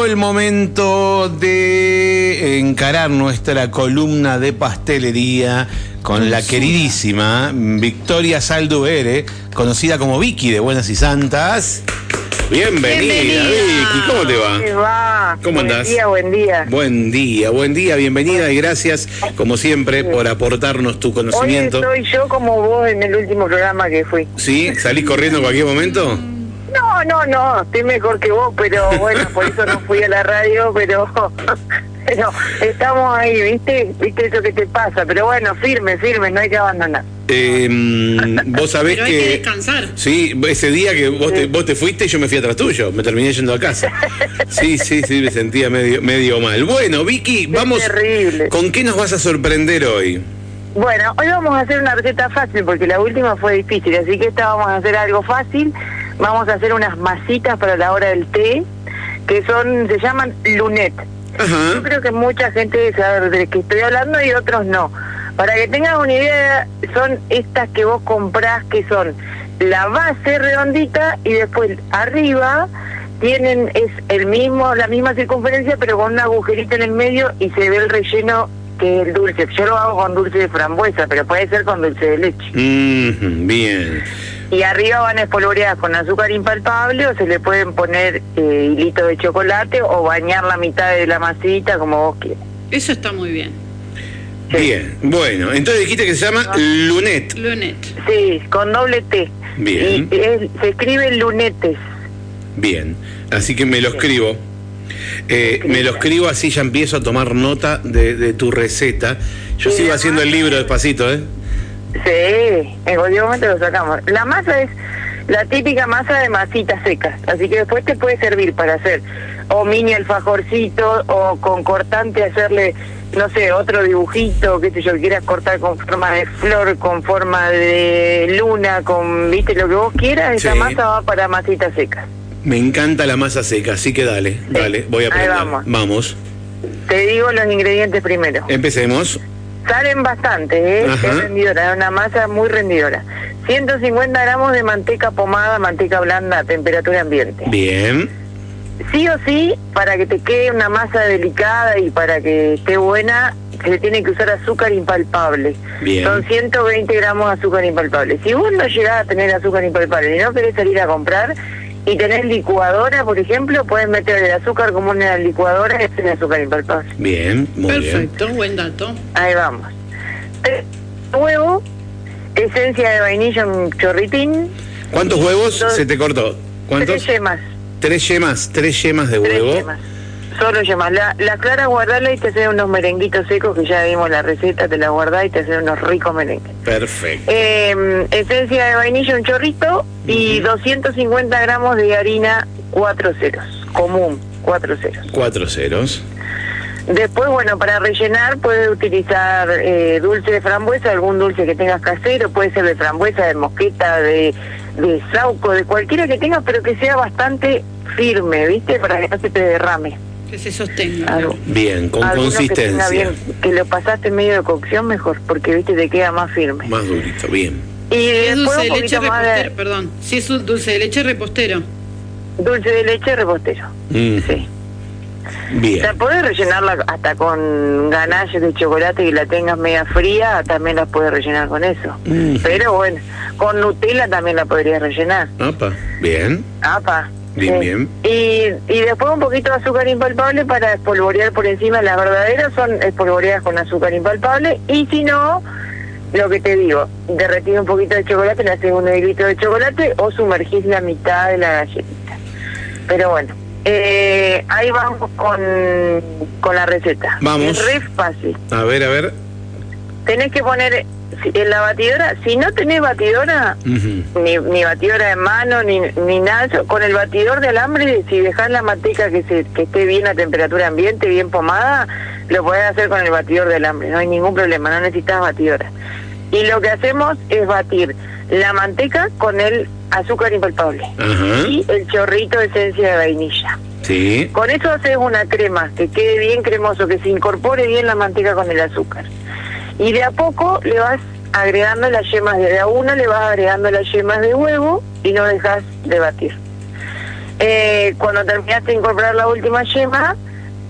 Llegó el momento de encarar nuestra columna de pastelería con la queridísima Victoria Salduvere, conocida como Vicky de Buenas y Santas. Bienvenida, Vicky, ¿cómo te va? ¿Qué va? ¿Cómo buen andás? día, buen día. Buen día, buen día, bienvenida y gracias, como siempre, por aportarnos tu Hoy conocimiento. estoy yo como vos en el último programa que fui. ¿Sí? ¿Salís corriendo en cualquier momento? No, no, no, estoy mejor que vos, pero bueno, por eso no fui a la radio, pero, pero estamos ahí, ¿viste? ¿Viste eso que te pasa? Pero bueno, firme, firme, no hay que abandonar. Eh, vos sabés Pero hay que... que descansar. Sí, ese día que vos te, vos te fuiste, yo me fui atrás tuyo, me terminé yendo a casa. Sí, sí, sí, me sentía medio, medio mal. Bueno, Vicky, vamos. terrible. ¿Con qué nos vas a sorprender hoy? Bueno, hoy vamos a hacer una receta fácil porque la última fue difícil, así que esta vamos a hacer algo fácil. Vamos a hacer unas masitas para la hora del té, que son, se llaman lunet. Yo creo que mucha gente sabe de qué estoy hablando y otros no. Para que tengas una idea, son estas que vos comprás, que son la base redondita y después arriba tienen es el mismo la misma circunferencia pero con un agujerito en el medio y se ve el relleno que es el dulce. Yo lo hago con dulce de frambuesa, pero puede ser con dulce de leche. Bien. Y arriba van espolvoreadas con azúcar impalpable o se le pueden poner eh, hilito de chocolate o bañar la mitad de la masita como vos quieras. Eso está muy bien. Sí. Bien. Bueno, entonces dijiste que se llama Lunet. Lunet. Sí, con doble T. Bien. Y es- se escribe lunetes. Bien. Así que me lo escribo. Eh, me lo escribo así ya empiezo a tomar nota de, de tu receta. Yo Sí, sigo haciendo el libro despacito, ¿eh? Sí, en cualquier momento lo sacamos. La masa es la típica masa de masitas secas, así que después te puede servir para hacer o mini alfajorcito o con cortante hacerle, no sé, otro dibujito, qué sé yo, quieras cortar con forma de flor, con forma de luna, con, viste, lo que vos quieras, esa Sí. masa va para masitas secas. Me encanta la masa seca, así que dale, dale, voy a Ahí aprender. vamos. vamos. Te digo los ingredientes primero. Empecemos. Salen bastante, ¿eh? Ajá. es rendidora, es una masa muy rendidora. 150 gramos de manteca pomada, manteca blanda a temperatura ambiente. Bien. Sí o sí, para que te quede una masa delicada y para que esté buena, se le tiene que usar azúcar impalpable. Bien. Son 120 gramos de azúcar impalpable. Si vos no llegás a tener azúcar impalpable y no querés salir a comprar y tenés licuadora, por ejemplo, puedes meter el azúcar como una licuadora y hacer el azúcar impalpable. Bien, muy bien. Perfecto, buen dato. Ahí vamos. Huevo, esencia de vainilla, un chorritín, ¿Cuántos huevos Dos- se te cortó? ¿Cuántos? tres yemas. Tres yemas, tres yemas de Tres huevo. yemas. Solo yemas. La, la clara guardala y te hacen unos merenguitos secos que ya vimos la receta, te la guardás y te hacen unos ricos merengues. Perfecto. Eh, esencia de vainilla, un chorrito y 250 gramos de harina cuatro ceros, común, cuatro ceros. Cuatro ceros. Después, bueno, para rellenar puedes utilizar eh, dulce de frambuesa, algún dulce que tengas casero, puede ser de frambuesa, de mosqueta, de, de sauco, de cualquiera que tengas, pero que sea bastante firme, ¿viste? Para que no se te derrame. Que se sostenga. Algo. Bien, con Alguno Que, consistencia. bien, que lo pasaste en medio de cocción mejor, porque, ¿viste? Te queda más firme. Más durito, bien. Y Si es dulce de leche repostero, de perdón. Si es un dulce de leche repostero. dulce de leche repostero. Mm, Sí. O Bien. sea, podés rellenarla hasta con ganaches de chocolate y la tengas media fría, también la puedes rellenar con eso. Mm. Pero bueno, con Nutella también la podrías rellenar. Opa, bien. Apa. Bien, Sí. bien. Y, y después un poquito de azúcar impalpable para espolvorear por encima. Las verdaderas son espolvoreadas con azúcar impalpable. Y si no, lo que te digo, derretís un poquito de chocolate, le haces un hilito de chocolate o sumergís la mitad de la galletita. Pero bueno, eh, ahí vamos con, con la receta. Vamos. Es re fácil. A ver, a ver. Tenés que poner en la batidora, si no tenés batidora, ni, ni batidora de mano, ni, ni nada, con el batidor de alambre, si dejas la manteca que, se, que esté bien a temperatura ambiente, bien pomada, lo podés hacer con el batidor de alambre, no hay ningún problema, no necesitas batidora. Y lo que hacemos es batir la manteca con el azúcar impalpable y el chorrito de esencia de vainilla. Sí. Con eso haces una crema que quede bien cremoso, que se incorpore bien la manteca con el azúcar. Y de a poco le vas agregando las yemas, de a uno le vas agregando las yemas de huevo y no dejas de batir. Eh, cuando terminaste de incorporar la última yema,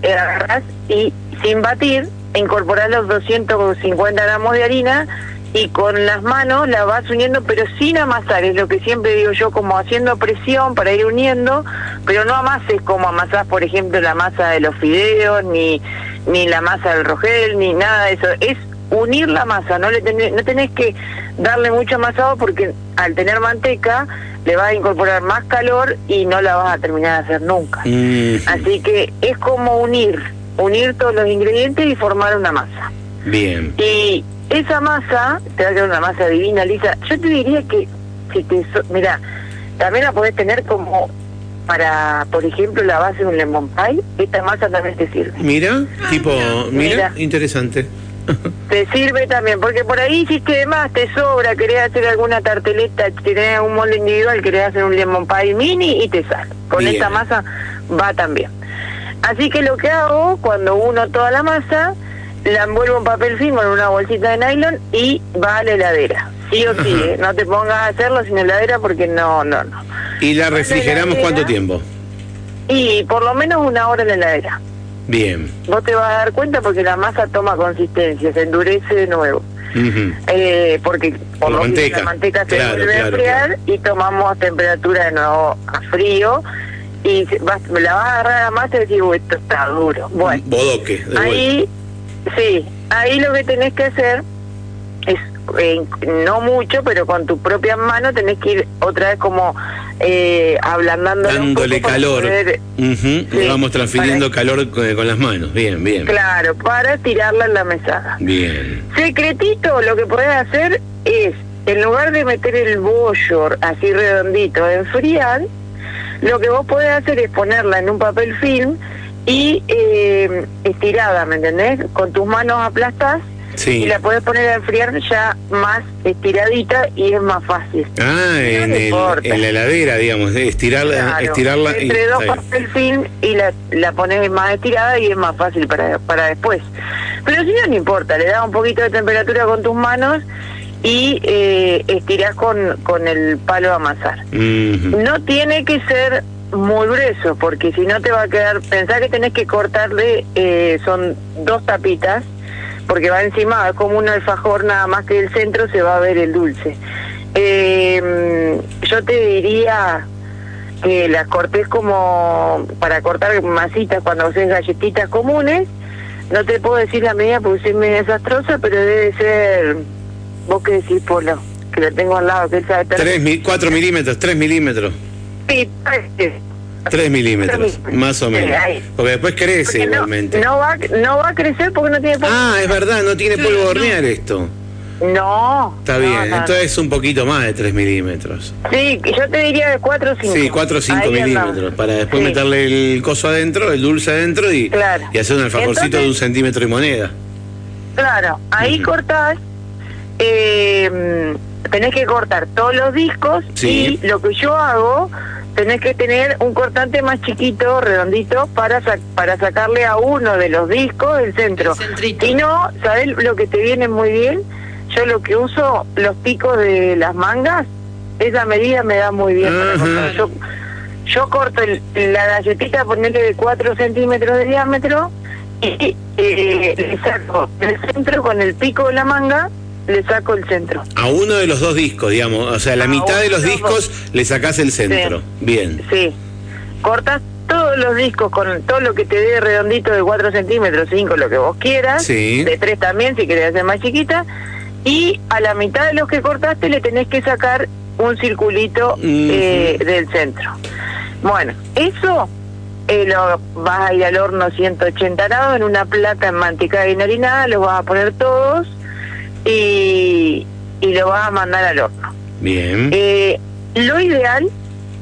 eh, agarrás y sin batir, incorporás los 250 gramos de harina y con las manos la vas uniendo, pero sin amasar, es lo que siempre digo yo, como haciendo presión para ir uniendo, pero no amases como amasás, por ejemplo, la masa de los fideos, ni, ni la masa del rogel, ni nada de eso. Es unir la masa, no le tenés, no tenés que darle mucho amasado porque al tener manteca le vas a incorporar más calor y no la vas a terminar de hacer nunca. Mm, Así que es como unir, unir todos los ingredientes y formar una masa. bien. Y esa masa, te va a quedar una masa divina, lisa. Yo te diría que, si te, so- mira, también la podés tener como para, por ejemplo, la base de un lemon pie. Esta masa también te sirve. Mira, tipo, mira, Mira. interesante. Te sirve también, porque por ahí hiciste de más, te sobra, querés hacer alguna tarteleta, tenés un molde individual, querés hacer un lemon pie mini y te sale. Con Bien. esta masa va también. Así que lo que hago, cuando uno toda la masa, la envuelvo en papel film en una bolsita de nylon y va a la heladera. Sí o sí. ¿eh? no te pongas a hacerlo sin heladera porque no, no, no. ¿Y la refrigeramos heladera. cuánto tiempo? Y por lo menos una hora en la heladera. Bien. Vos te vas a dar cuenta porque la masa toma consistencia, se endurece de nuevo. Ujú. Eh, porque Por la manteca. la manteca se Claro, vuelve claro, a enfriar y tomamos temperatura de nuevo a frío y vas, me la vas a agarrar a la masa y decir, "Uy, esto está duro. Bueno, Bodoque. de vuelta. ahí, sí, ahí lo que tenés que hacer eh, no mucho, pero con tu propia mano tenés que ir otra vez como eh, ablandándole un Dándole calor. poder- Sí, vamos transfiriendo para- calor con, con las manos. Bien, bien. Claro, para tirarla en la mesada. Bien. Secretito, lo que podés hacer es, en lugar de meter el bollo así redondito a enfriar, lo que vos podés hacer es ponerla en un papel film y eh, estirada, ¿me entendés? Con tus manos aplastás Sí. y la podés poner a enfriar ya más estiradita y es más fácil. Ah, en, el- la heladera, digamos, estirarla, Claro, estirarla y entre dos bien. papel film y la, la pones más estirada y es más fácil para, para después. Pero si no, no importa, le das un poquito de temperatura con tus manos y eh, estirás con, con el palo a amasar. No tiene que ser muy grueso, porque si no te va a quedar, pensá que tenés que cortarle, eh, son dos tapitas, porque va encima es como un alfajor nada más que el centro se va a ver el dulce. Eh, yo te diría que las cortés como para cortar masitas cuando haces galletitas comunes. No te puedo decir la medida porque soy medio desastrosa, pero debe ser, vos que decís, Polo, que lo tengo al lado, que él sabe. Tres, cuatro milímetros, tres milímetros. Sí, parece. 3 milímetros, más o menos. Porque después crece porque igualmente. No, no, va, no va a crecer porque no tiene polvo. Ah, es verdad, no tiene polvo hornear esto. No. Está bien, no, entonces un poquito más de 3 milímetros. Sí, yo te diría de 4 o 5. Sí, 4 o 5 milímetros, para después meterle el coso adentro, el dulce adentro y, claro. y hacer un alfajorcito de un centímetro y moneda. Claro, ahí uh cortás, eh, tenés que cortar todos los discos sí. y lo que yo hago tenés que tener un cortante más chiquito, redondito, para, sa- para sacarle a uno de los discos del centro. Si no, ¿sabés lo que te viene muy bien? Yo lo que uso, los picos de las mangas, esa medida me da muy bien. Yo, yo corto el- la galletita, ponerle de 4 centímetros de diámetro y eh, le saco el centro con el pico de la manga, le saco el centro. A uno de los dos discos, digamos. O sea, la A mitad de los discos le sacás el centro. Bien. Sí. Cortas todos los discos con todo lo que te dé redondito de 4 centímetros, 5, lo que vos quieras. Sí. De 3 también, si querés hacer más chiquita. Y a la mitad de los que cortaste le tenés que sacar un circulito eh, del centro. Bueno, eso eh, lo vas a ir al horno 180 grados en una plata en manteca y harinada, los vas a poner todos y, y lo vas a mandar al horno. Bien. Eh, lo ideal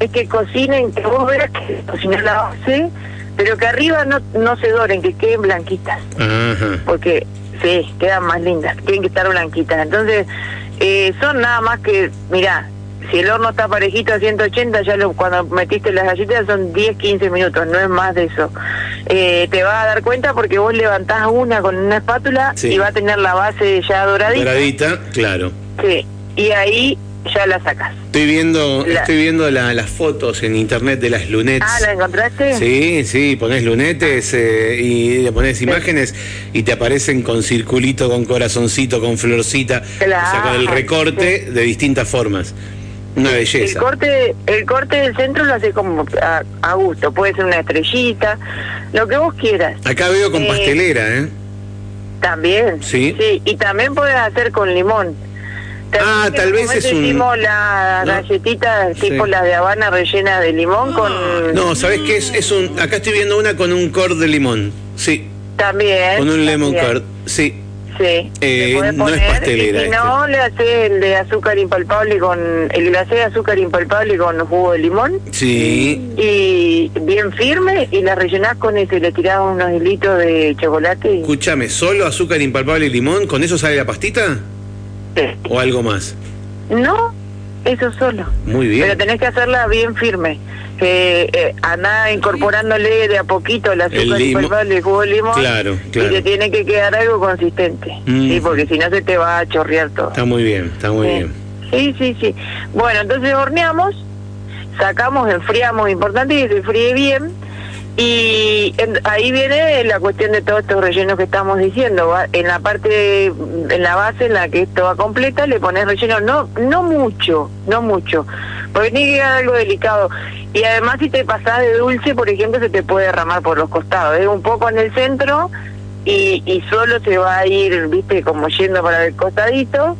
es que cocinen, que vos veas que cocinan la base, pero que arriba no, no se doren, que queden blanquitas, porque sí, quedan más lindas, tienen que estar blanquitas. Entonces, eh, son nada más que, mirá, si el horno está parejito a 180, ya lo, cuando metiste las galletitas son 10, 15 minutos, no es más de eso. Eh, te vas a dar cuenta porque vos levantás una con una espátula Sí. y va a tener la base ya doradita. Doradita, claro. Sí, y ahí ya la sacas. Estoy viendo, La- estoy viendo la- las fotos en internet de las lunettes. Ah, ¿la encontraste? Sí, sí, pones lunetes eh, y le pones imágenes y te aparecen con circulito, con corazoncito, con florcita, o sea, con el Claro, recorte de distintas formas. Una El belleza. corte, el corte del centro lo hace como a, a gusto, puede ser una estrellita, lo que vos quieras. Acá veo con Eh, pastelera, ¿eh? También. Sí. y también puedes hacer con limón. ¿Te Ah, tal vez momento es un- Hicimos las No. galletitas Sí. tipo las de Habana rellenas de limón con... No, ¿sabes qué es? Es un, acá estoy viendo una con un cord de limón. Sí, También. con un lemon también. curd. Sí. Sí. Eh, no es pastelera Y si este. no, le haces el de azúcar impalpable con... El glacé de azúcar impalpable con jugo de limón. Sí. Y bien firme y la rellenás con eso y le tirás unos hilitos de chocolate. Y... Escúchame, ¿solo azúcar impalpable y limón? ¿Con eso sale la pastita? ¿O algo más? No, eso solo. Muy bien. Pero tenés que hacerla bien firme. Que eh, andá incorporándole de a poquito el azúcar El limo- el jugo de limón. Claro, claro. Y te tiene que quedar algo consistente. Mm. Sí, porque si no se te va a chorrear todo. Está muy bien, está muy Sí. bien. Sí, sí, sí. Bueno, entonces horneamos, sacamos, enfriamos, importante que se fríe bien. Y en- ahí viene la cuestión de todos estos rellenos que estamos diciendo. ¿va? En la parte, en la base en la que esto va completa, le pones relleno, no no mucho, no mucho, porque tiene que quedar algo delicado. Y además si te pasás de dulce, por ejemplo, se te puede derramar por los costados. Es un poco en el centro y, y solo se va a ir, viste, como yendo para el costadito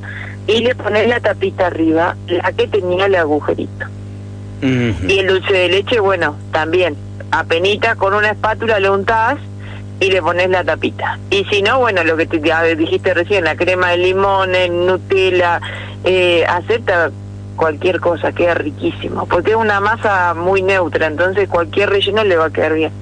y le pones la tapita arriba, la que tenía el agujerito. Y el dulce de leche, bueno, también, apenita con una espátula lo untás y le pones la tapita. Y si no, bueno, lo que te dijiste recién, la crema de limón, el Nutella, eh, acepta cualquier cosa, queda riquísimo, porque es una masa muy neutra, entonces cualquier relleno le va a quedar bien.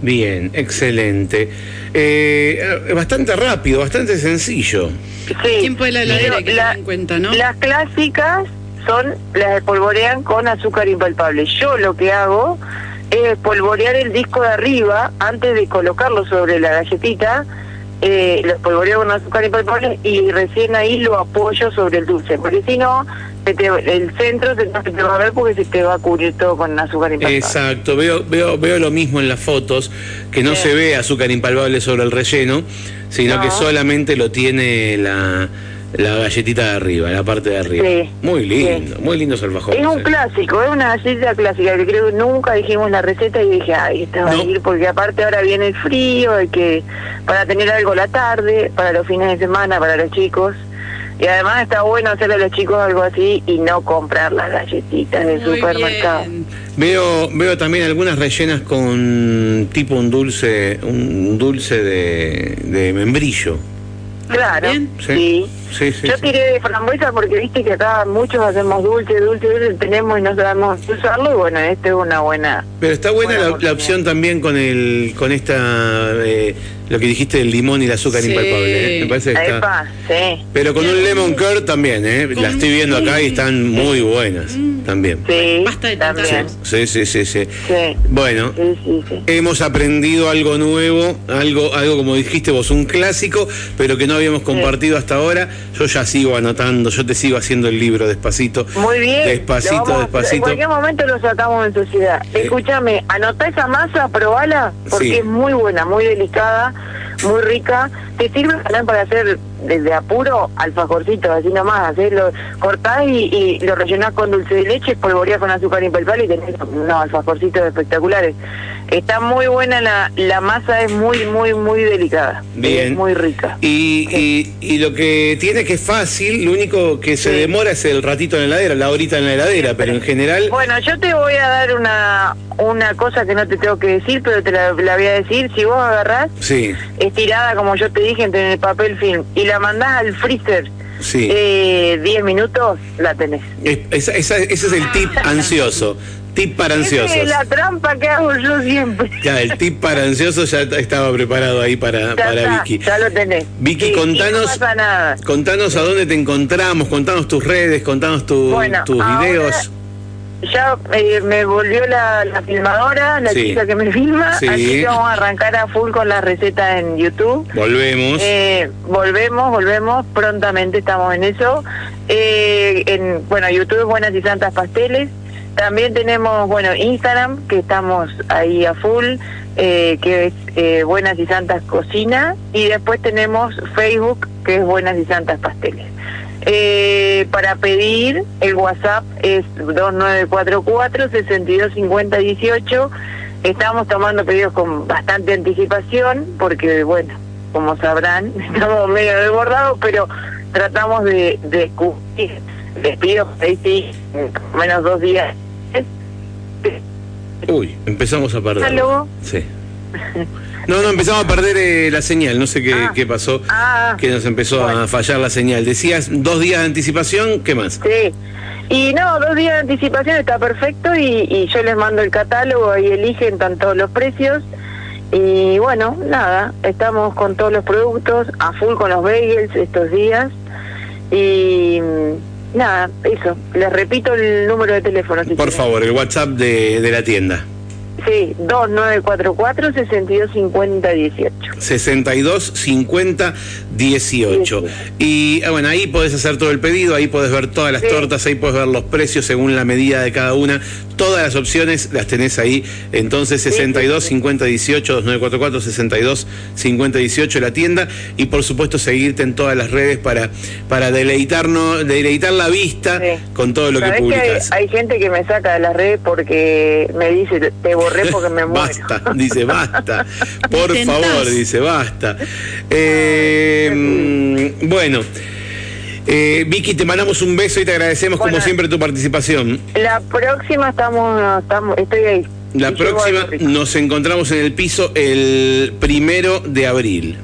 Bien, excelente. Eh, bastante rápido, bastante sencillo. Sí. Tiempo de la heladera, que La- en cuenta, ¿no? Las clásicas son las espolvorean con azúcar impalpable. Yo lo que hago es espolvorear el disco de arriba antes de colocarlo sobre la galletita. Eh, lo espolvoreo con azúcar impalpable y recién ahí lo apoyo sobre el dulce, porque si no, el centro se, te va a ver porque se te va a cubrir todo con azúcar impalpable. Exacto, veo, veo, veo lo mismo en las fotos, que no Sí. se ve azúcar impalpable sobre el relleno, sino No. que solamente lo tiene la, la galletita de arriba, la parte de arriba. Sí. Muy lindo, muy lindos alfajores. Es un eh. clásico, es una galleta clásica que creo que nunca dijimos la receta y dije, ay, esta va No. a ir porque aparte ahora viene el frío, hay que para tener algo la tarde, para los fines de semana, para los chicos. Y además está bueno hacerle a los chicos algo así y no comprar las galletitas del Muy supermercado. bien. Veo, veo también algunas rellenas con tipo un dulce, un dulce de, de membrillo. Claro, bien. sí. Sí, sí, Yo sí. tiré de frambuesa porque viste que acá muchos hacemos dulce, dulce, dulce, tenemos y no sabemos usarlo y bueno, este es una buena... Pero está buena Buena la, la opción también con el con esta eh, lo que dijiste del limón y el azúcar Sí. impalpable. ¿eh? Me parece que está. Epa, sí. Pero con un lemon curd también, ¿eh? Con La estoy viendo acá y están muy buenas también. Sí, Basta de también. Sí, sí, sí, sí. Sí, Bueno, sí, sí, sí. hemos aprendido algo nuevo, algo, algo como dijiste vos, un clásico, pero que no habíamos compartido hasta ahora. Yo ya sigo anotando, yo te sigo haciendo el libro despacito. Muy bien. Despacito, vamos- En despacito. cualquier momento lo sacamos en sociedad. Eh. Escúchame, anotá esa masa, probala, porque Sí. es muy buena, muy delicada, muy rica. Te sirve también para hacer desde apuro alfajorcitos, así nomás. Hacerlo, cortás y, y lo rellenás con dulce de leche, espolvoreás con azúcar impalpable y tenés unos alfajorcitos espectaculares. Está muy buena la, la masa, es muy, muy, muy delicada. Bien. Es muy rica. Y, y, y lo que tiene que es fácil, lo único que se Sí. demora es el ratito en la heladera, la horita en la heladera, pero en general... Bueno, yo te voy a dar una una cosa que no te tengo que decir, pero te la, la voy a decir. Si vos agarrás estirada, como yo te dije, en el papel film, y la mandás al freezer sí. eh, 10 minutos, la tenés. Es- esa- esa- ese es el tip ansioso. Tip para ansiosos. es la trampa que hago yo siempre. Ya, el tip para ansiosos ya estaba preparado ahí para, Ya, para está, Vicky. ya lo tenés. Vicky, Sí, contanos- No pasa nada. Contanos a dónde te encontramos, contanos tus redes, contanos tu- Bueno, tus ahora- videos. Ya eh, me volvió la, la filmadora, la Sí. chica que me filma, Sí. así que vamos a arrancar a full con la receta en YouTube. Volvemos. Eh, volvemos, volvemos, prontamente estamos en eso. Eh, en, bueno, YouTube Buenas y Santas Pasteles. También tenemos, bueno, Instagram, que estamos ahí a full, eh, que es eh, Buenas y Santas Cocina. Y después tenemos Facebook, que es Buenas y Santas Pasteles. Eh, para pedir, el WhatsApp es 2944-625018. Estamos tomando pedidos con bastante anticipación, porque, bueno, como sabrán, estamos medio desbordados, pero tratamos de, de cubrir. Les pido, ahí sí, menos dos días. Uy, empezamos a perder. ¿Aló? Sí. No, no, empezamos a perder eh, la señal, no sé qué, Ah. qué pasó, Ah, que nos empezó a fallar la señal. Decías dos días de anticipación, ¿qué más? Sí. Y no, dos días de anticipación está perfecto y, y yo les mando el catálogo y eligen tanto los precios. Y bueno, nada, estamos con todos los productos, a full con los bagels estos días. Y mm, nada, eso. Les repito el número de teléfono. si Por quieren. favor, el WhatsApp de, de la tienda. Sí, 2944-625018. 62 50 18. Y ah, bueno, ahí podés hacer todo el pedido, ahí podés ver todas las Sí. tortas, ahí podés ver los precios según la medida de cada una. Todas las opciones las tenés ahí. Entonces, sí, 62 sí. 50 18 2944 62 50 18 la tienda. Y por supuesto, seguirte en todas las redes para, para deleitarnos, deleitar la vista Sí. con todo lo que ¿Sabés que hay, publicas. hay gente que me saca de las redes porque me dice, te borré porque me muero. Basta, dice basta. Por favor, dice basta. Eh, mm, bueno, eh, Vicky, te mandamos un beso y te agradecemos como siempre tu participación. La próxima estamos, estamos estoy ahí. La Y próxima nos encontramos en el piso el primero de abril.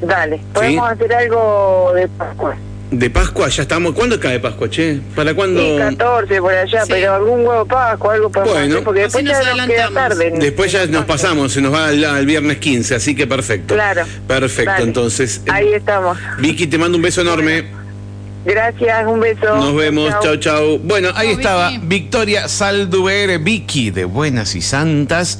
Dale, podemos hacer algo de Pascua. De Pascua, ya estamos. ¿Cuándo cae Pascua, che? ¿Para cuándo? Sí, 14 por allá, Sí. pero algún huevo Pascua, algo para Bueno. porque después nos ya nos queda tarde. Después ya nos pasamos, se nos va al, al viernes 15, así que perfecto. Claro. Perfecto, entonces. eh, Ahí estamos. Vicky, te mando un beso enorme. Gracias, un beso. Nos vemos, chau, chau. Bueno, ahí estaba Vicky. Victoria Salduere, Vicky de Buenas y Santas.